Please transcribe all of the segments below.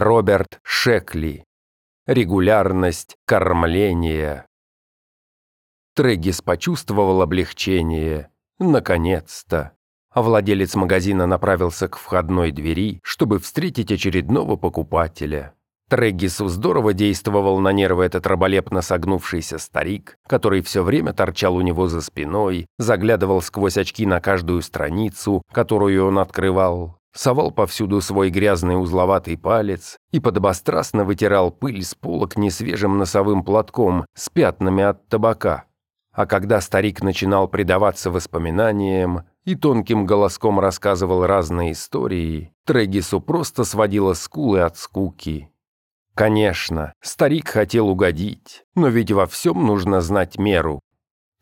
Роберт Шекли. Регулярность кормления. Трегис почувствовал облегчение. Наконец-то. А владелец магазина направился к входной двери, чтобы встретить очередного покупателя. Трегису здорово действовал на нервы этот раболепно согнувшийся старик, который все время торчал у него за спиной, заглядывал сквозь очки на каждую страницу, которую он открывал, совал повсюду свой грязный узловатый палец и подобострастно вытирал пыль с полок несвежим носовым платком с пятнами от табака. А когда старик начинал предаваться воспоминаниям и тонким голоском рассказывал разные истории, Трегису просто сводило скулы от скуки. Конечно, старик хотел угодить, но ведь во всем нужно знать меру.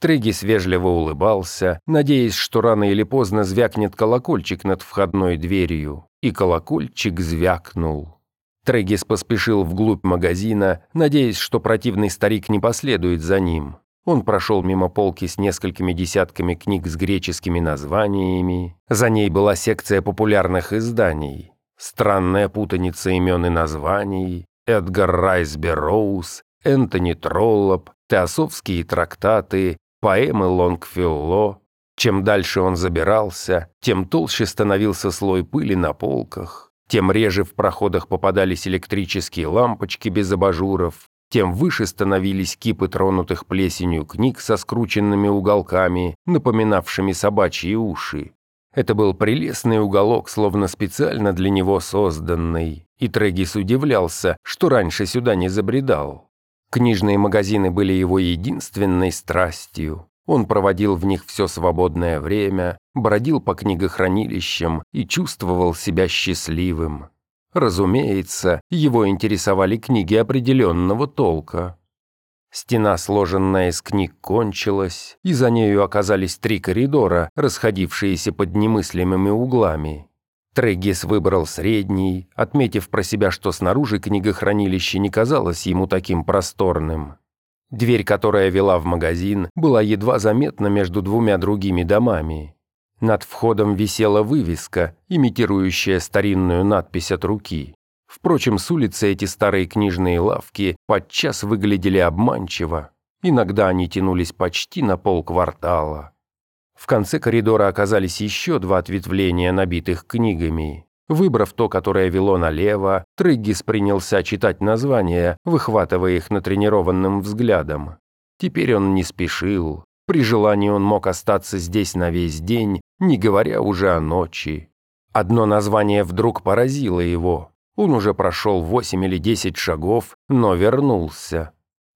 Трегис вежливо улыбался, надеясь, что рано или поздно звякнет колокольчик над входной дверью. И колокольчик звякнул. Трегис поспешил вглубь магазина, надеясь, что противный старик не последует за ним. Он прошел мимо полки с несколькими десятками книг с греческими названиями. За ней была секция популярных изданий. Странная путаница имен и названий. Эдгар Райс Берроуз, Энтони Троллоп, теософские трактаты, поэмы Лонгфелло. Чем дальше он забирался, тем толще становился слой пыли на полках, тем реже в проходах попадались электрические лампочки без абажуров, тем выше становились кипы тронутых плесенью книг со скрученными уголками, напоминавшими собачьи уши. Это был прелестный уголок, словно специально для него созданный, и Трегис удивлялся, что раньше сюда не забредал. Книжные магазины были его единственной страстью. Он проводил в них все свободное время, бродил по книгохранилищам и чувствовал себя счастливым. Разумеется, его интересовали книги определенного толка. Стена, сложенная из книг, кончилась, и за нею оказались три коридора, расходившиеся под немыслимыми углами. Трегис выбрал средний, отметив про себя, что снаружи книгохранилище не казалось ему таким просторным. Дверь, которая вела в магазин, была едва заметна между двумя другими домами. Над входом висела вывеска, имитирующая старинную надпись от руки. Впрочем, с улицы эти старые книжные лавки подчас выглядели обманчиво. Иногда они тянулись почти на полквартала. В конце коридора оказались еще два ответвления, набитых книгами. Выбрав то, которое вело налево, Трыггис принялся читать названия, выхватывая их натренированным взглядом. Теперь он не спешил. При желании он мог остаться здесь на весь день, не говоря уже о ночи. Одно название вдруг поразило его. Он уже прошел восемь или десять шагов, но вернулся.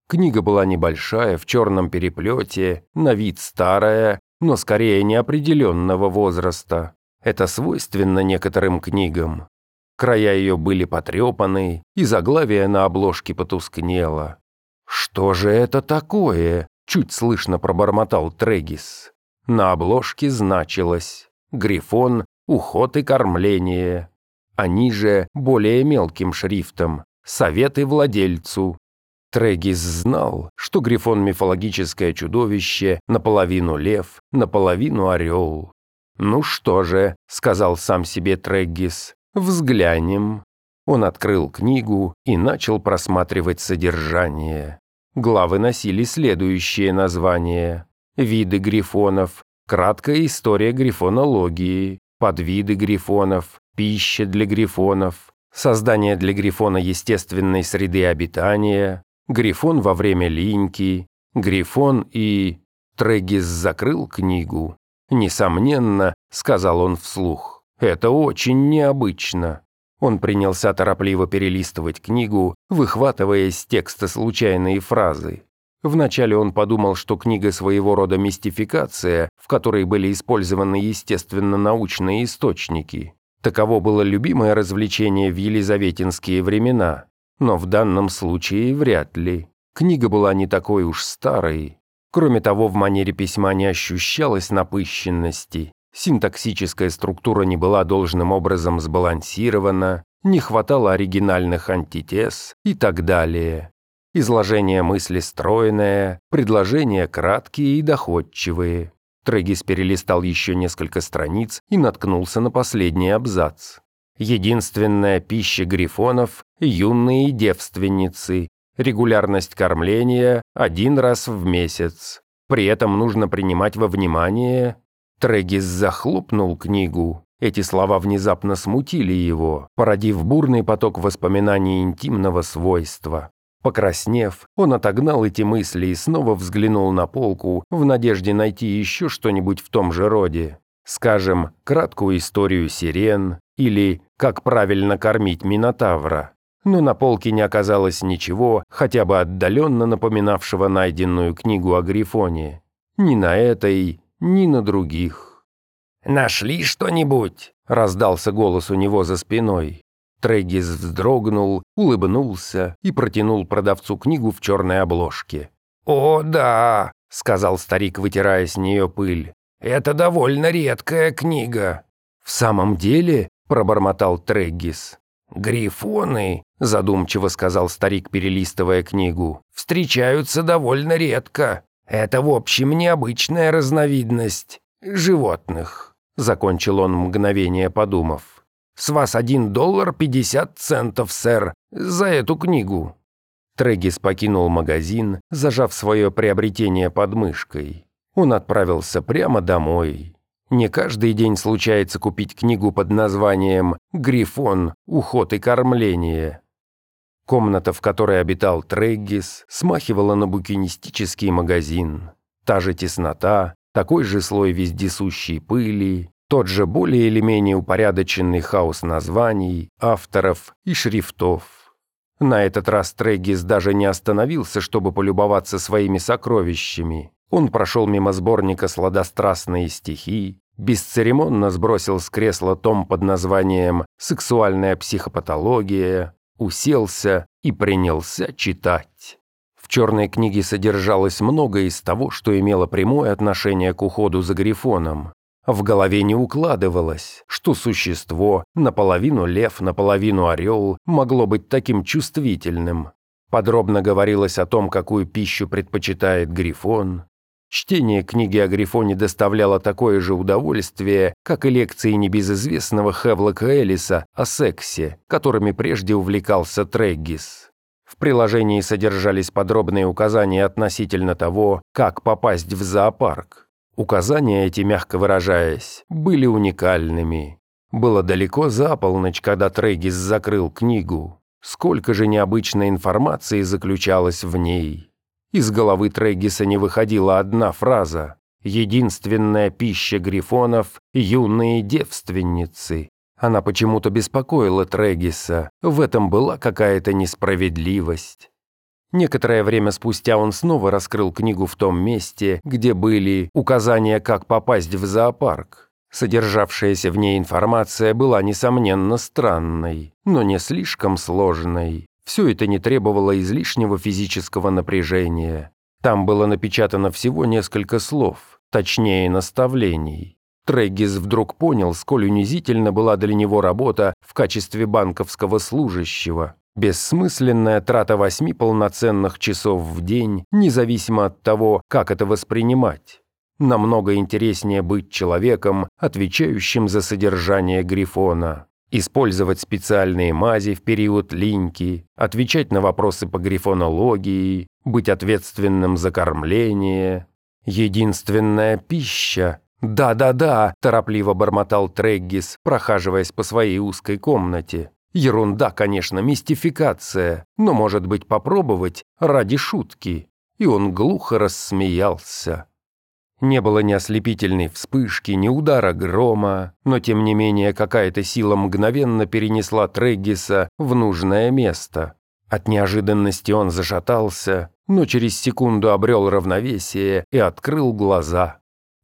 Книга была небольшая, в черном переплете, на вид старая, но скорее неопределенного возраста. Это свойственно некоторым книгам. Края ее были потрепаны, и заглавие на обложке потускнело. «Что же это такое?» – чуть слышно пробормотал Трегис. На обложке значилось «Грифон, уход и кормление». А ниже, более мелким шрифтом, «Советы владельцу, Трегис знал, что Грифон – мифологическое чудовище, наполовину лев, наполовину орел. «Ну что же», – сказал сам себе Трегис, – «взглянем». Он открыл книгу и начал просматривать содержание. Главы носили следующее название. «Виды грифонов», «Краткая история грифонологии», «Подвиды грифонов», «Пища для грифонов», «Создание для грифона естественной среды обитания», Грифон во время линьки, Грифон и... Трегис закрыл книгу. «Несомненно», — сказал он вслух, — «это очень необычно». Он принялся торопливо перелистывать книгу, выхватывая из текста случайные фразы. Вначале он подумал, что книга своего рода мистификация, в которой были использованы естественно-научные источники. Таково было любимое развлечение в елизаветинские времена. Но в данном случае вряд ли. Книга была не такой уж старой. Кроме того, в манере письма не ощущалось напыщенности. Синтаксическая структура не была должным образом сбалансирована, не хватало оригинальных антитез и так далее. Изложение мысли стройное, предложения краткие и доходчивые. Трегис перелистал еще несколько страниц и наткнулся на последний абзац. Единственная пища грифонов – юные девственницы. Регулярность кормления – один раз в месяц. При этом нужно принимать во внимание... Трегис захлопнул книгу. Эти слова внезапно смутили его, породив бурный поток воспоминаний интимного свойства. Покраснев, он отогнал эти мысли и снова взглянул на полку в надежде найти еще что-нибудь в том же роде. Скажем, краткую историю сирен или «Как правильно кормить Минотавра». Но на полке не оказалось ничего, хотя бы отдаленно напоминавшего найденную книгу о Грифоне. Ни на этой, ни на других. «Нашли что-нибудь?» — раздался голос у него за спиной. Трегис вздрогнул, улыбнулся и протянул продавцу книгу в черной обложке. «О, да», — сказал старик, вытирая с нее пыль. «Это довольно редкая книга». «В самом деле?» — пробормотал Трегис. «Грифоны», — задумчиво сказал старик, перелистывая книгу, — «встречаются довольно редко. Это, в общем, необычная разновидность животных», — закончил он мгновение подумав. С вас один доллар пятьдесят центов, сэр, за эту книгу». Трегис покинул магазин, зажав свое приобретение под мышкой. Он отправился прямо домой. Не каждый день случается купить книгу под названием «Грифон. Уход и кормление». Комната, в которой обитал Треггис, смахивала на букинистический магазин. Та же теснота, такой же слой вездесущей пыли, тот же более или менее упорядоченный хаос названий, авторов и шрифтов. На этот раз Трегис даже не остановился, чтобы полюбоваться своими сокровищами. Он прошел мимо сборника «Сладострастные стихи», бесцеремонно сбросил с кресла том под названием «Сексуальная психопатология», уселся и принялся читать. В черной книге содержалось многое из того, что имело прямое отношение к уходу за Грифоном. В голове не укладывалось, что существо, наполовину лев, наполовину орел, могло быть таким чувствительным. Подробно говорилось о том, какую пищу предпочитает Грифон. Чтение книги о Грифоне доставляло такое же удовольствие, как и лекции небезызвестного Хевлока Эллиса о сексе, которыми прежде увлекался Треггис. В приложении содержались подробные указания относительно того, как попасть в зоопарк. Указания эти, мягко выражаясь, были уникальными. Было далеко за полночь, когда Трегис закрыл книгу. Сколько же необычной информации заключалось в ней. Из головы Трегиса не выходила одна фраза «Единственная пища грифонов – юные девственницы». Она почему-то беспокоила Трегиса, в этом была какая-то несправедливость. Некоторое время спустя он снова раскрыл книгу в том месте, где были указания, как попасть в зоопарк. Содержавшаяся в ней информация была, несомненно, странной, но не слишком сложной. Все это не требовало излишнего физического напряжения. Там было напечатано всего несколько слов, точнее наставлений. Трегис вдруг понял, сколь унизительно была для него работа в качестве банковского служащего. Бессмысленная трата восьми полноценных часов в день, независимо от того, как это воспринимать. Намного интереснее быть человеком, отвечающим за содержание грифона. Использовать специальные мази в период линьки, отвечать на вопросы по грифонологии, быть ответственным за кормление. Единственная пища. «Да-да-да», – торопливо бормотал Треггис, прохаживаясь по своей узкой комнате. Ерунда, конечно, мистификация, но, может быть, попробовать ради шутки. И он глухо рассмеялся. Не было ни ослепительной вспышки, ни удара грома, но тем не менее какая-то сила мгновенно перенесла Трегиса в нужное место. От неожиданности он зашатался, но через секунду обрел равновесие и открыл глаза.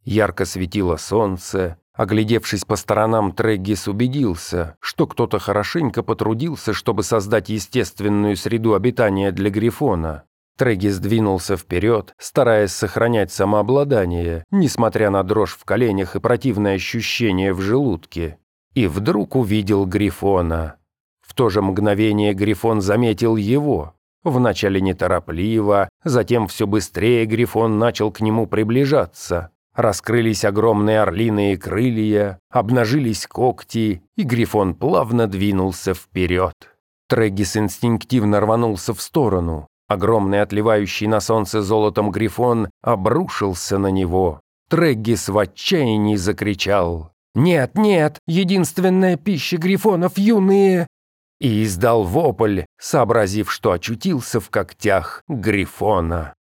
Ярко светило солнце, Оглядевшись по сторонам, Треггис убедился, что кто-то хорошенько потрудился, чтобы создать естественную среду обитания для Грифона. Треггис двинулся вперед, стараясь сохранять самообладание, несмотря на дрожь в коленях и противное ощущение в желудке. И вдруг увидел Грифона. В то же мгновение Грифон заметил его. Вначале неторопливо, затем все быстрее Грифон начал к нему приближаться. Раскрылись огромные орлиные крылья, обнажились когти, и Грифон плавно двинулся вперед. Трегис инстинктивно рванулся в сторону. Огромный отливающий на солнце золотом Грифон обрушился на него. Треггис в отчаянии закричал «Нет, нет, единственная пища Грифонов юные!» И издал вопль, сообразив, что очутился в когтях Грифона.